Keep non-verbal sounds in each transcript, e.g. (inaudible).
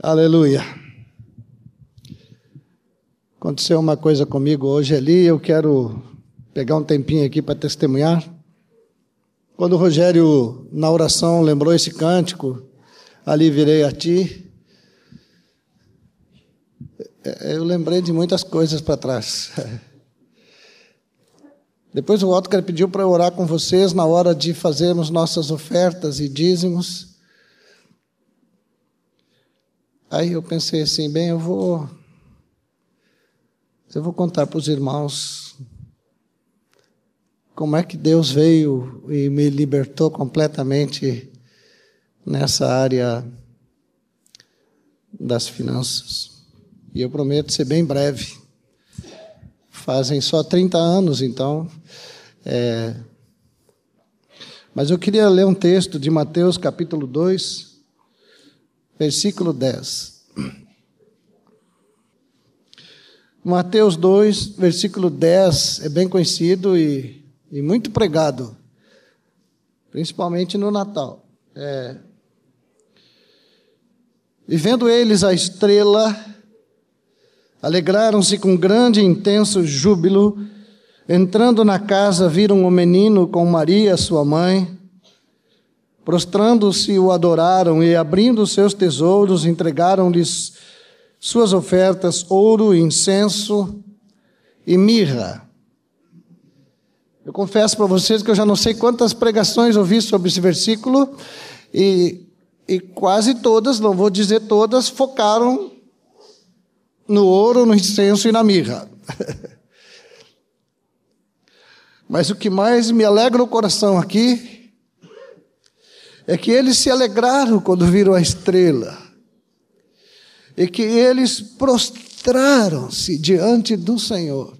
Aleluia. Aconteceu uma coisa comigo hoje ali, eu quero pegar um tempinho aqui para testemunhar. Quando o Rogério, na oração, lembrou esse cântico, ali virei a ti, é, eu lembrei de muitas coisas para trás. (laughs) Depois o Otcar pediu para eu orar com vocês na hora de fazermos nossas ofertas e dízimos. Aí eu pensei assim, bem, eu vou eu vou contar para os irmãos como é que Deus veio e me libertou completamente nessa área das finanças. E eu prometo ser bem breve. Fazem só 30 anos, então. É... Mas eu queria ler um texto de Mateus capítulo 2 versículo 10. Mateus 2, versículo 10 é bem conhecido e, e muito pregado, principalmente no Natal. É, e vendo eles a estrela, alegraram-se com grande e intenso júbilo. Entrando na casa, viram o menino com Maria, sua mãe Prostrando-se, o adoraram e, abrindo seus tesouros, entregaram-lhes suas ofertas: ouro, incenso e mirra. Eu confesso para vocês que eu já não sei quantas pregações ouvi sobre esse versículo e, e quase todas, não vou dizer todas, focaram no ouro, no incenso e na mirra. (laughs) Mas o que mais me alegra o coração aqui é que eles se alegraram quando viram a estrela, e que eles prostraram-se diante do Senhor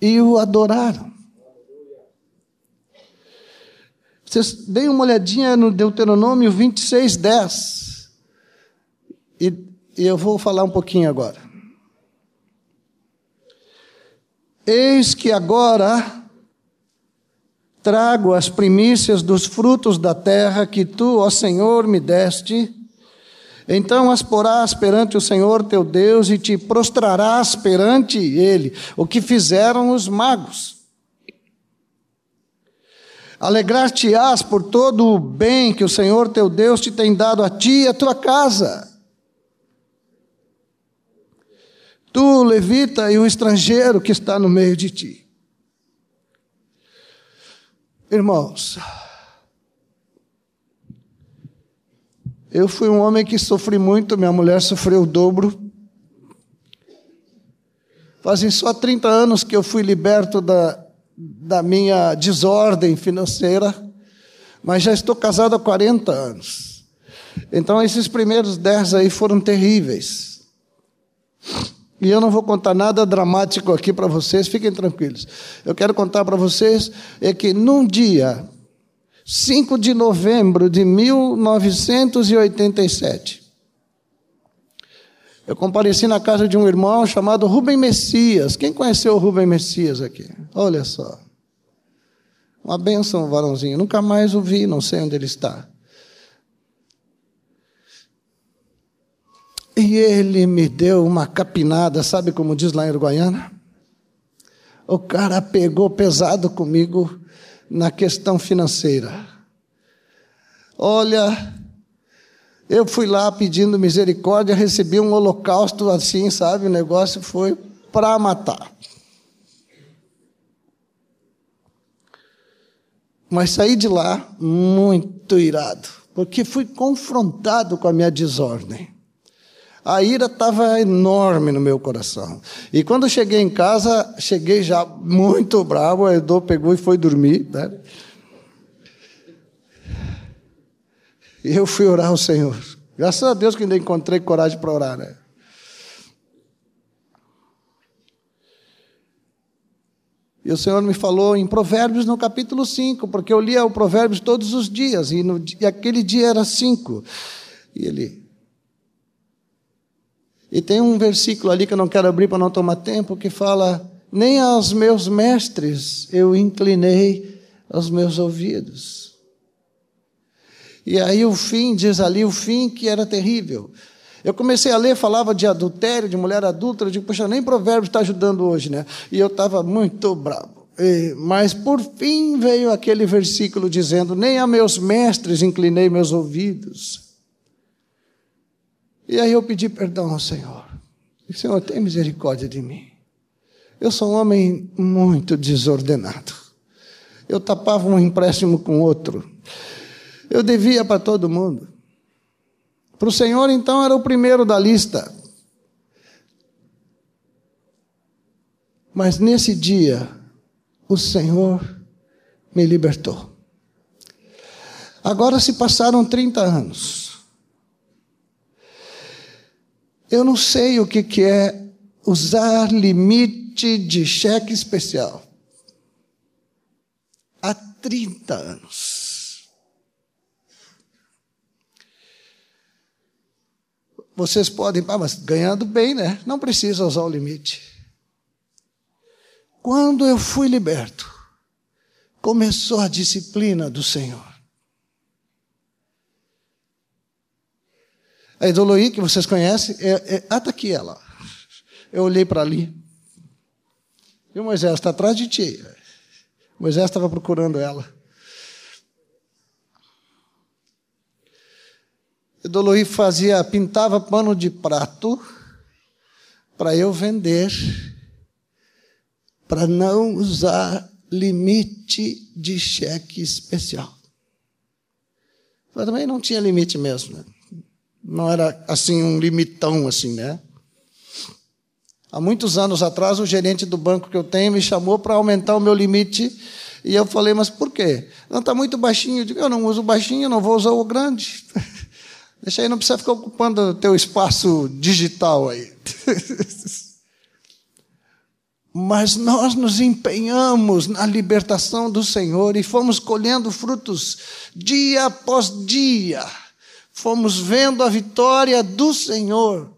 e o adoraram. Vocês deem uma olhadinha no Deuteronômio 26, 10. E, e eu vou falar um pouquinho agora. Eis que agora trago as primícias dos frutos da terra que tu, ó Senhor, me deste. Então as porás perante o Senhor teu Deus e te prostrarás perante ele, o que fizeram os magos. Alegrar-te-ás por todo o bem que o Senhor teu Deus te tem dado a ti e a tua casa. Tu, levita, e o estrangeiro que está no meio de ti. Irmãos, eu fui um homem que sofri muito, minha mulher sofreu o dobro. Fazem só 30 anos que eu fui liberto da, da minha desordem financeira, mas já estou casado há 40 anos. Então, esses primeiros 10 aí foram terríveis. E eu não vou contar nada dramático aqui para vocês, fiquem tranquilos. Eu quero contar para vocês é que num dia, 5 de novembro de 1987, eu compareci na casa de um irmão chamado Rubem Messias. Quem conheceu o Rubem Messias aqui? Olha só. Uma benção, varãozinho. Nunca mais o vi, não sei onde ele está. E ele me deu uma capinada, sabe como diz lá em Uruguaiana? O cara pegou pesado comigo na questão financeira. Olha, eu fui lá pedindo misericórdia, recebi um holocausto assim, sabe? O negócio foi para matar. Mas saí de lá muito irado, porque fui confrontado com a minha desordem. A ira estava enorme no meu coração. E quando cheguei em casa, cheguei já muito bravo, a Edu pegou e foi dormir. Né? E eu fui orar ao Senhor. Graças a Deus que ainda encontrei coragem para orar. Né? E o Senhor me falou em Provérbios no capítulo 5, porque eu lia o Provérbios todos os dias, e, no, e aquele dia era 5. E ele, e tem um versículo ali que eu não quero abrir para não tomar tempo, que fala: Nem aos meus mestres eu inclinei os meus ouvidos. E aí o fim, diz ali o fim que era terrível. Eu comecei a ler, falava de adultério, de mulher adulta, eu digo, poxa, nem provérbio está ajudando hoje, né? E eu estava muito bravo. Mas por fim veio aquele versículo dizendo: Nem a meus mestres inclinei meus ouvidos. E aí eu pedi perdão ao Senhor. E, Senhor, tem misericórdia de mim. Eu sou um homem muito desordenado. Eu tapava um empréstimo com outro. Eu devia para todo mundo. Para o Senhor, então, era o primeiro da lista. Mas nesse dia, o Senhor me libertou. Agora se passaram 30 anos. Eu não sei o que, é usar limite de cheque especial. Há 30 anos. Vocês podem, ah, mas ganhando bem, né? Não precisa usar o limite. Quando eu fui liberto, começou a disciplina do Senhor. A Idoloí, que vocês conhecem, é, é, ah, está aqui ela. Eu olhei para ali. E o Moisés está atrás de ti. Moisés estava procurando ela. Edoloí fazia, pintava pano de prato para eu vender, para não usar limite de cheque especial. Mas também não tinha limite mesmo, né? Não era assim um limitão assim, né? Há muitos anos atrás, o gerente do banco que eu tenho me chamou para aumentar o meu limite. E eu falei, mas por quê? Não está muito baixinho. Eu digo, eu não uso baixinho, não vou usar o grande. (laughs) Deixa aí, não precisa ficar ocupando o teu espaço digital aí. (laughs) Mas nós nos empenhamos na libertação do Senhor e fomos colhendo frutos dia após dia. Fomos vendo a vitória do Senhor.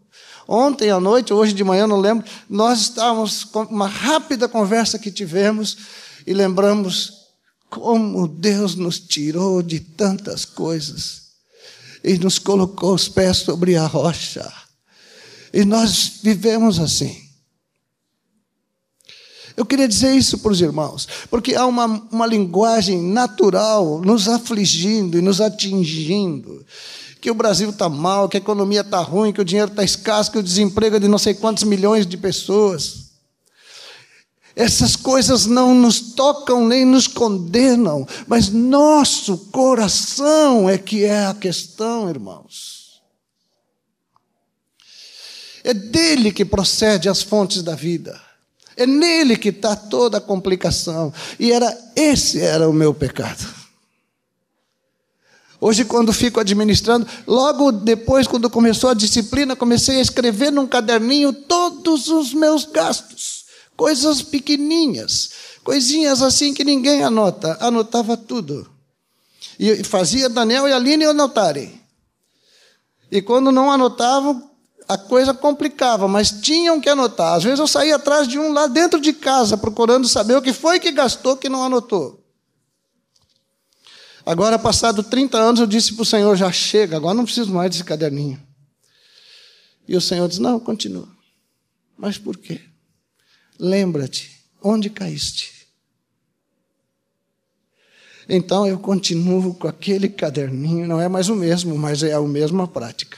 Ontem à noite, hoje de manhã, não lembro, nós estávamos com uma rápida conversa que tivemos e lembramos como Deus nos tirou de tantas coisas e nos colocou os pés sobre a rocha. E nós vivemos assim. Eu queria dizer isso para os irmãos, porque há uma, uma linguagem natural nos afligindo e nos atingindo. Que o Brasil está mal, que a economia está ruim, que o dinheiro está escasso, que o desemprego é de não sei quantos milhões de pessoas. Essas coisas não nos tocam nem nos condenam, mas nosso coração é que é a questão, irmãos. É dele que procede as fontes da vida. É nele que está toda a complicação. E era esse era o meu pecado. Hoje, quando fico administrando, logo depois, quando começou a disciplina, comecei a escrever num caderninho todos os meus gastos. Coisas pequeninhas, coisinhas assim que ninguém anota. Anotava tudo. E fazia Daniel e Aline anotarem. E quando não anotavam, a coisa complicava, mas tinham que anotar. Às vezes eu saía atrás de um lá dentro de casa, procurando saber o que foi que gastou que não anotou. Agora, passado 30 anos, eu disse para o Senhor: já chega, agora não preciso mais desse caderninho. E o Senhor disse: não, continua. Mas por quê? Lembra-te onde caíste. Então eu continuo com aquele caderninho, não é mais o mesmo, mas é a mesma prática,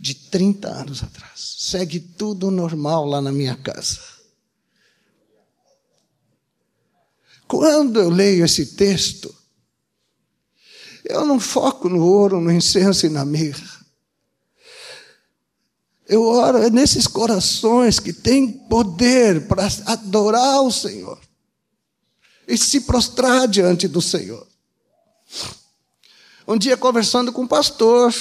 de 30 anos atrás. Segue tudo normal lá na minha casa. Quando eu leio esse texto, eu não foco no ouro, no incenso e na mirra. Eu oro nesses corações que têm poder para adorar o Senhor e se prostrar diante do Senhor. Um dia conversando com um pastor,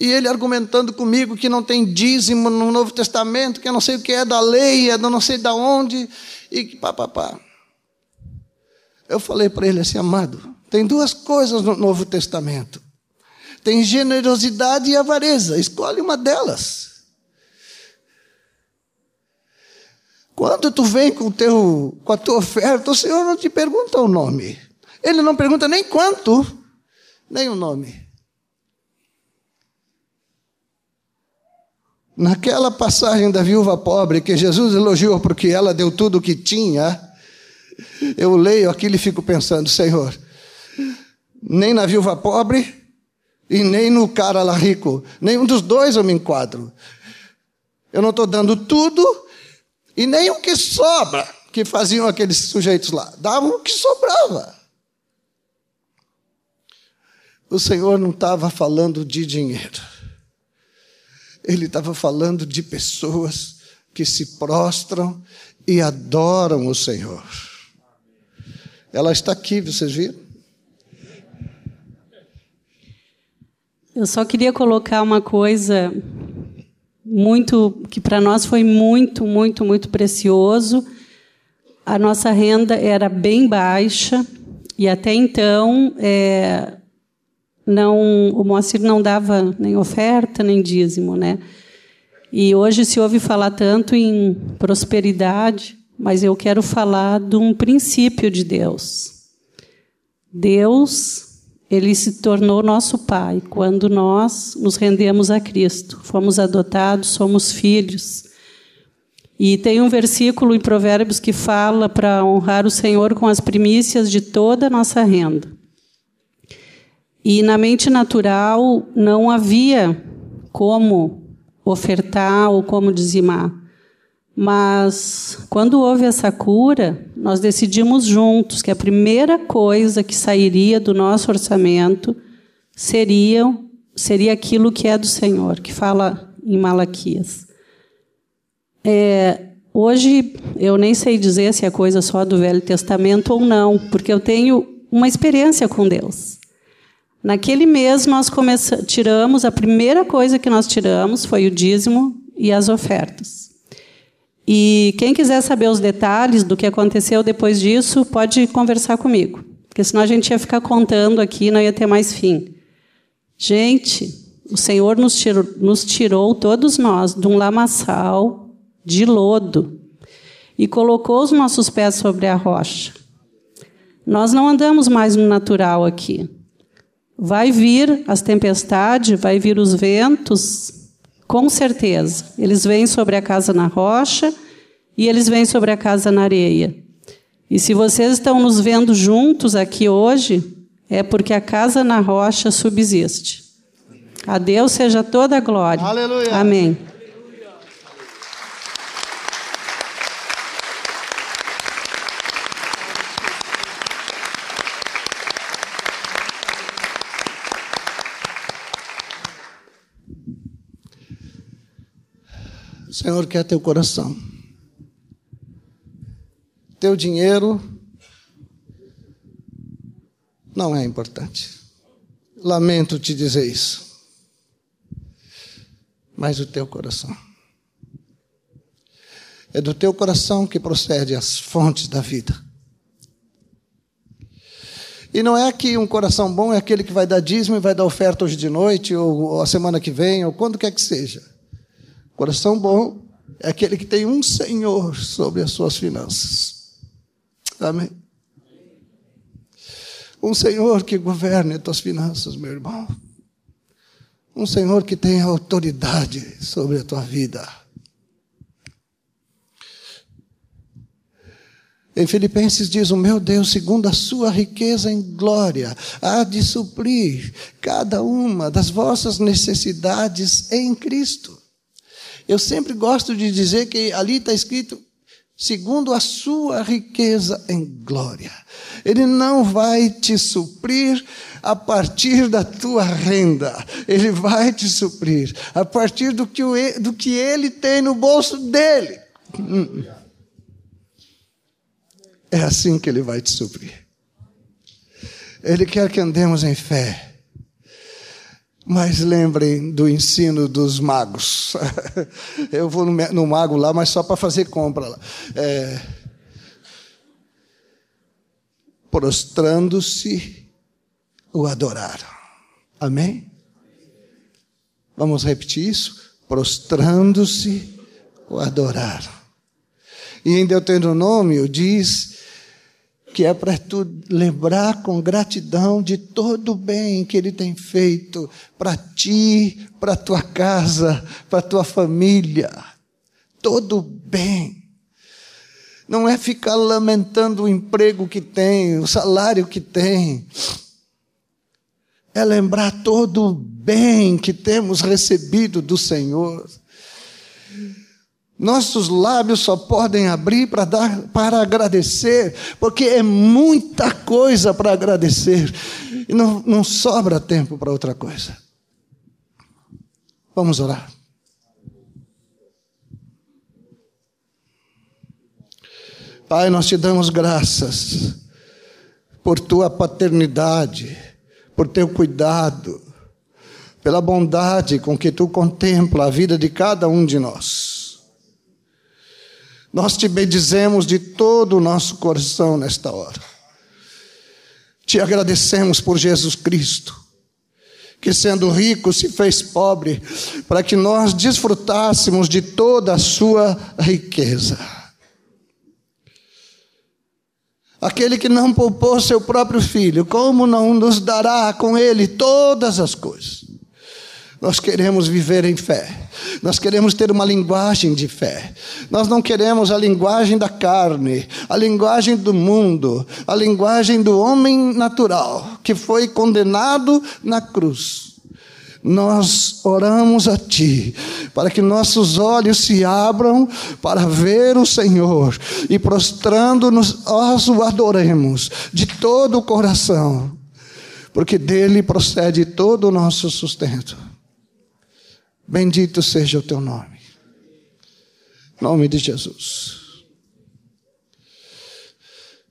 e ele argumentando comigo que não tem dízimo no Novo Testamento, que eu não sei o que é da lei, é não sei da onde, e que pá, pá, pá. Eu falei para ele assim, amado, tem duas coisas no Novo Testamento tem generosidade e avareza. Escolhe uma delas. Quando tu vem com, teu, com a tua oferta, o Senhor não te pergunta o nome. Ele não pergunta nem quanto, nem o nome. Naquela passagem da viúva pobre, que Jesus elogiou porque ela deu tudo o que tinha, eu leio aquilo e fico pensando, Senhor, nem na viúva pobre e nem no cara lá rico, nenhum dos dois eu me enquadro. Eu não estou dando tudo e nem o que sobra que faziam aqueles sujeitos lá. Davam o que sobrava. O Senhor não estava falando de dinheiro. Ele estava falando de pessoas que se prostram e adoram o Senhor. Ela está aqui, vocês viram? Eu só queria colocar uma coisa muito que para nós foi muito, muito, muito precioso. A nossa renda era bem baixa e até então é, não, o Moacir não dava nem oferta nem dízimo, né? E hoje se ouve falar tanto em prosperidade mas eu quero falar de um princípio de Deus. Deus, ele se tornou nosso Pai quando nós nos rendemos a Cristo. Fomos adotados, somos filhos. E tem um versículo em Provérbios que fala para honrar o Senhor com as primícias de toda a nossa renda. E na mente natural não havia como ofertar ou como dizimar. Mas quando houve essa cura, nós decidimos juntos que a primeira coisa que sairia do nosso orçamento seria, seria aquilo que é do Senhor, que fala em Malaquias. É, hoje eu nem sei dizer se é coisa só do Velho Testamento ou não, porque eu tenho uma experiência com Deus. Naquele mês nós tiramos, a primeira coisa que nós tiramos foi o dízimo e as ofertas. E quem quiser saber os detalhes do que aconteceu depois disso, pode conversar comigo. Porque senão a gente ia ficar contando aqui, não ia ter mais fim. Gente, o Senhor nos tirou, nos tirou todos nós de um lamaçal de lodo e colocou os nossos pés sobre a rocha. Nós não andamos mais no natural aqui. Vai vir as tempestades, vai vir os ventos, com certeza. Eles vêm sobre a casa na rocha e eles vêm sobre a casa na areia. E se vocês estão nos vendo juntos aqui hoje, é porque a casa na rocha subsiste. A Deus seja toda a glória. Aleluia. Amém. O Senhor quer teu coração. Teu dinheiro não é importante. Lamento te dizer isso. Mas o teu coração. É do teu coração que procede as fontes da vida. E não é que um coração bom é aquele que vai dar dízimo e vai dar oferta hoje de noite, ou a semana que vem, ou quando quer que seja. Coração bom é aquele que tem um Senhor sobre as suas finanças. Amém? Um Senhor que governe as tuas finanças, meu irmão. Um Senhor que tem autoridade sobre a tua vida. Em Filipenses diz: O meu Deus, segundo a sua riqueza em glória, há de suprir cada uma das vossas necessidades em Cristo. Eu sempre gosto de dizer que ali está escrito segundo a sua riqueza em glória. Ele não vai te suprir a partir da tua renda, ele vai te suprir a partir do que, o, do que ele tem no bolso dele. É assim que ele vai te suprir. Ele quer que andemos em fé mas lembrem do ensino dos magos. (laughs) Eu vou no, mago lá, mas só para fazer compra lá. É, Prostrando-se, o adoraram. Amém? Vamos repetir isso? Prostrando-se, o adoraram. E em Deuteronômio diz que é para tu lembrar com gratidão de todo o bem que Ele tem feito para ti, para tua casa, para tua família. Todo o bem. Não é ficar lamentando o emprego que tem, o salário que tem. É lembrar todo o bem que temos recebido do Senhor. Nossos lábios só podem abrir para dar para agradecer, porque é muita coisa para agradecer e não, não sobra tempo para outra coisa. Vamos orar. Pai, nós te damos graças por tua paternidade, por teu cuidado, pela bondade com que tu contempla a vida de cada um de nós. Nós te bendizemos de todo o nosso coração nesta hora. Te agradecemos por Jesus Cristo, que sendo rico se fez pobre, para que nós desfrutássemos de toda a sua riqueza. Aquele que não poupou seu próprio filho, como não nos dará com ele todas as coisas? Nós queremos viver em fé. Nós queremos ter uma linguagem de fé. Nós não queremos a linguagem da carne, a linguagem do mundo, a linguagem do homem natural, que foi condenado na cruz. Nós oramos a Ti, para que nossos olhos se abram para ver o Senhor e prostrando-nos, nós o adoremos de todo o coração, porque dele procede todo o nosso sustento. Bendito seja o teu nome. Nome de Jesus.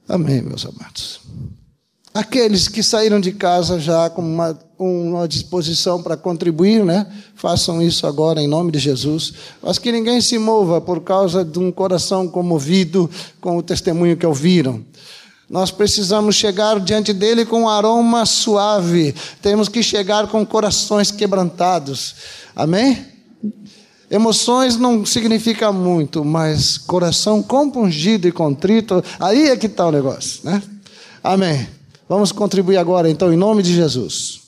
Amém, meus amados. Aqueles que saíram de casa já com uma, uma disposição para contribuir, né? Façam isso agora em nome de Jesus. Mas que ninguém se mova por causa de um coração comovido com o testemunho que ouviram. Nós precisamos chegar diante dele com um aroma suave. Temos que chegar com corações quebrantados. Amém? Emoções não significa muito, mas coração compungido e contrito, aí é que está o negócio, né? Amém. Vamos contribuir agora, então, em nome de Jesus.